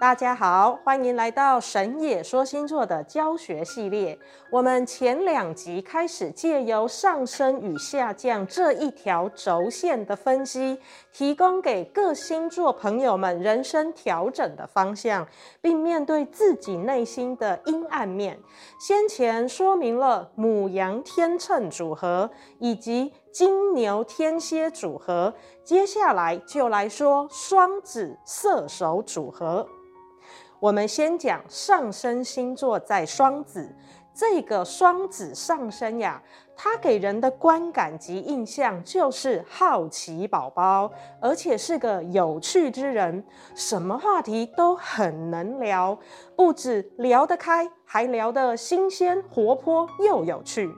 大家好，欢迎来到神野说星座的教学系列。我们前两集开始借由上升与下降这一条轴线的分析，提供给各星座朋友们人生调整的方向，并面对自己内心的阴暗面。先前说明了母羊天秤组合以及金牛天蝎组合，接下来就来说双子射手组合。我们先讲上升星座在双子，这个双子上升呀，它给人的观感及印象就是好奇宝宝，而且是个有趣之人，什么话题都很能聊，不止聊得开，还聊得新鲜、活泼又有趣。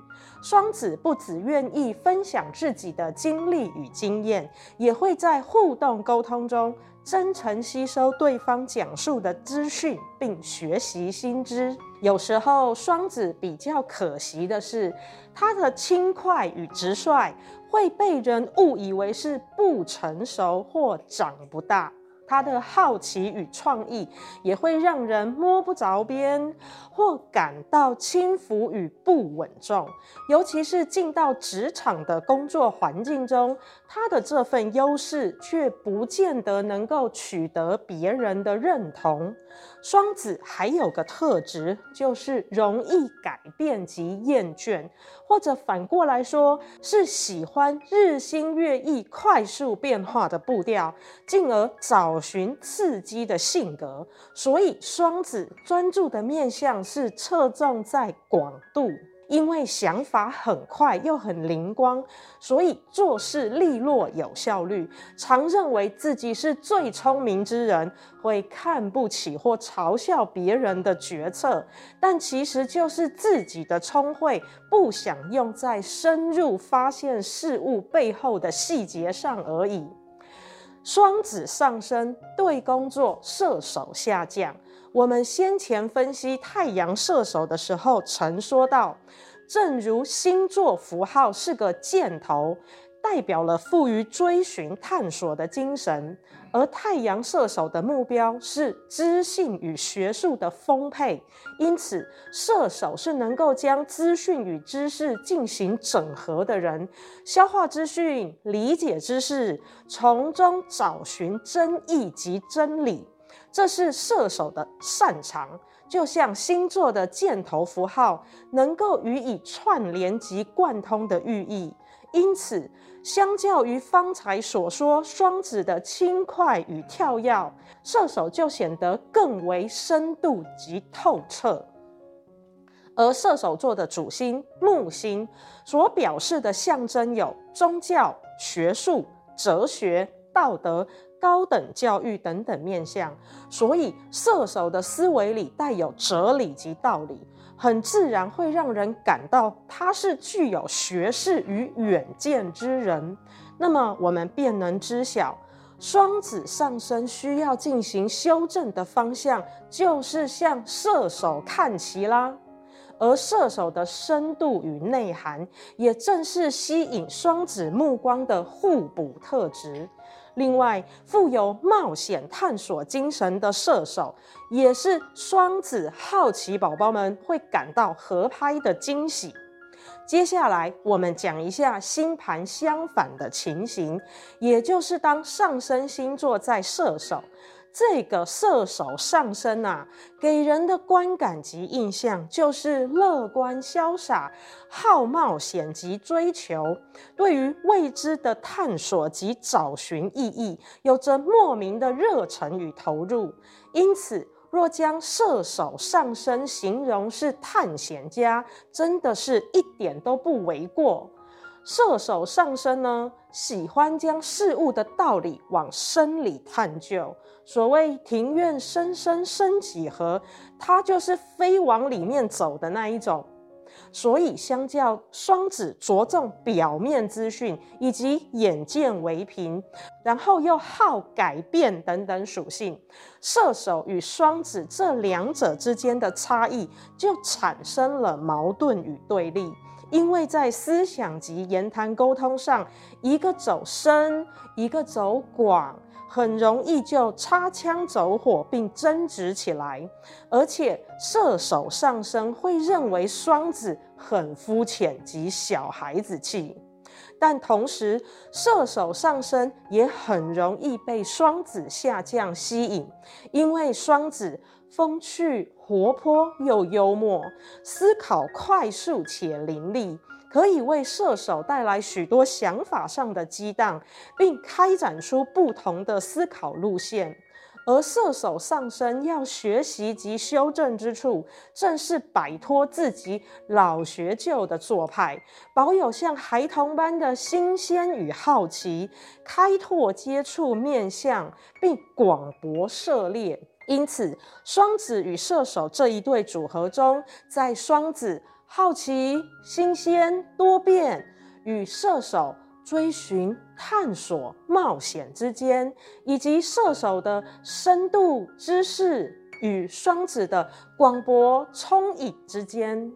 双子不只愿意分享自己的经历与经验，也会在互动沟通中真诚吸收对方讲述的资讯，并学习新知。有时候，双子比较可惜的是，他的轻快与直率会被人误以为是不成熟或长不大。他的好奇与创意也会让人摸不着边，或感到轻浮与不稳重。尤其是进到职场的工作环境中，他的这份优势却不见得能够取得别人的认同。双子还有个特质，就是容易改变及厌倦，或者反过来说，是喜欢日新月异、快速变化的步调，进而寻刺激的性格，所以双子专注的面向是侧重在广度。因为想法很快又很灵光，所以做事利落有效率。常认为自己是最聪明之人，会看不起或嘲笑别人的决策，但其实就是自己的聪慧不想用在深入发现事物背后的细节上而已。双子上升对工作射手下降。我们先前分析太阳射手的时候，曾说到，正如星座符号是个箭头，代表了富于追寻探索的精神，而太阳射手的目标是知性与学术的丰沛，因此射手是能够将资讯与知识进行整合的人，消化资讯，理解知识，从中找寻真义及真理。这是射手的擅长，就像星座的箭头符号，能够予以串联及贯通的寓意。因此，相较于方才所说双子的轻快与跳跃，射手就显得更为深度及透彻。而射手座的主星木星所表示的象征有宗教、学术、哲学、道德。高等教育等等面向，所以射手的思维里带有哲理及道理，很自然会让人感到他是具有学识与远见之人。那么我们便能知晓，双子上升需要进行修正的方向，就是向射手看齐啦。而射手的深度与内涵，也正是吸引双子目光的互补特质。另外，富有冒险探索精神的射手，也是双子好奇宝宝们会感到合拍的惊喜。接下来，我们讲一下星盘相反的情形，也就是当上升星座在射手。这个射手上升啊，给人的观感及印象就是乐观潇洒、好冒险及追求，对于未知的探索及找寻意义，有着莫名的热忱与投入。因此，若将射手上升形容是探险家，真的是一点都不为过。射手上升呢，喜欢将事物的道理往深里探究。所谓庭院深深深几何，它就是非往里面走的那一种。所以相较双子着重表面资讯以及眼见为凭，然后又好改变等等属性，射手与双子这两者之间的差异就产生了矛盾与对立。因为在思想及言谈沟通上，一个走深，一个走广，很容易就擦枪走火并争执起来。而且射手上升会认为双子很肤浅及小孩子气，但同时射手上升也很容易被双子下降吸引，因为双子。风趣、活泼又幽默，思考快速且凌厉，可以为射手带来许多想法上的激荡，并开展出不同的思考路线。而射手上升要学习及修正之处，正是摆脱自己老学究的做派，保有像孩童般的新鲜与好奇，开拓接触面向，并广博涉猎。因此，双子与射手这一对组合中，在双子好奇、新鲜、多变，与射手追寻、探索、冒险之间，以及射手的深度知识与双子的广博聪颖之间，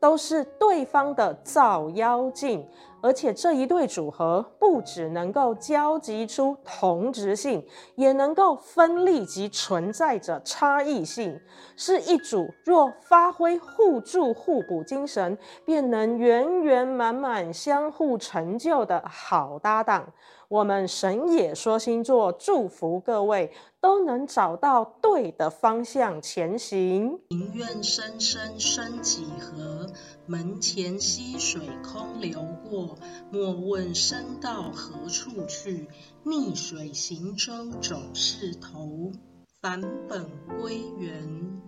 都是对方的照妖镜。而且这一对组合不只能够交集出同质性，也能够分立及存在着差异性，是一组若发挥互助互补精神，便能圆圆满满相互成就的好搭档。我们神野说星座祝福各位都能找到对的方向前行。庭院深深深几何，门前溪水空流过。莫问身到何处去，逆水行舟总是头。返本归元。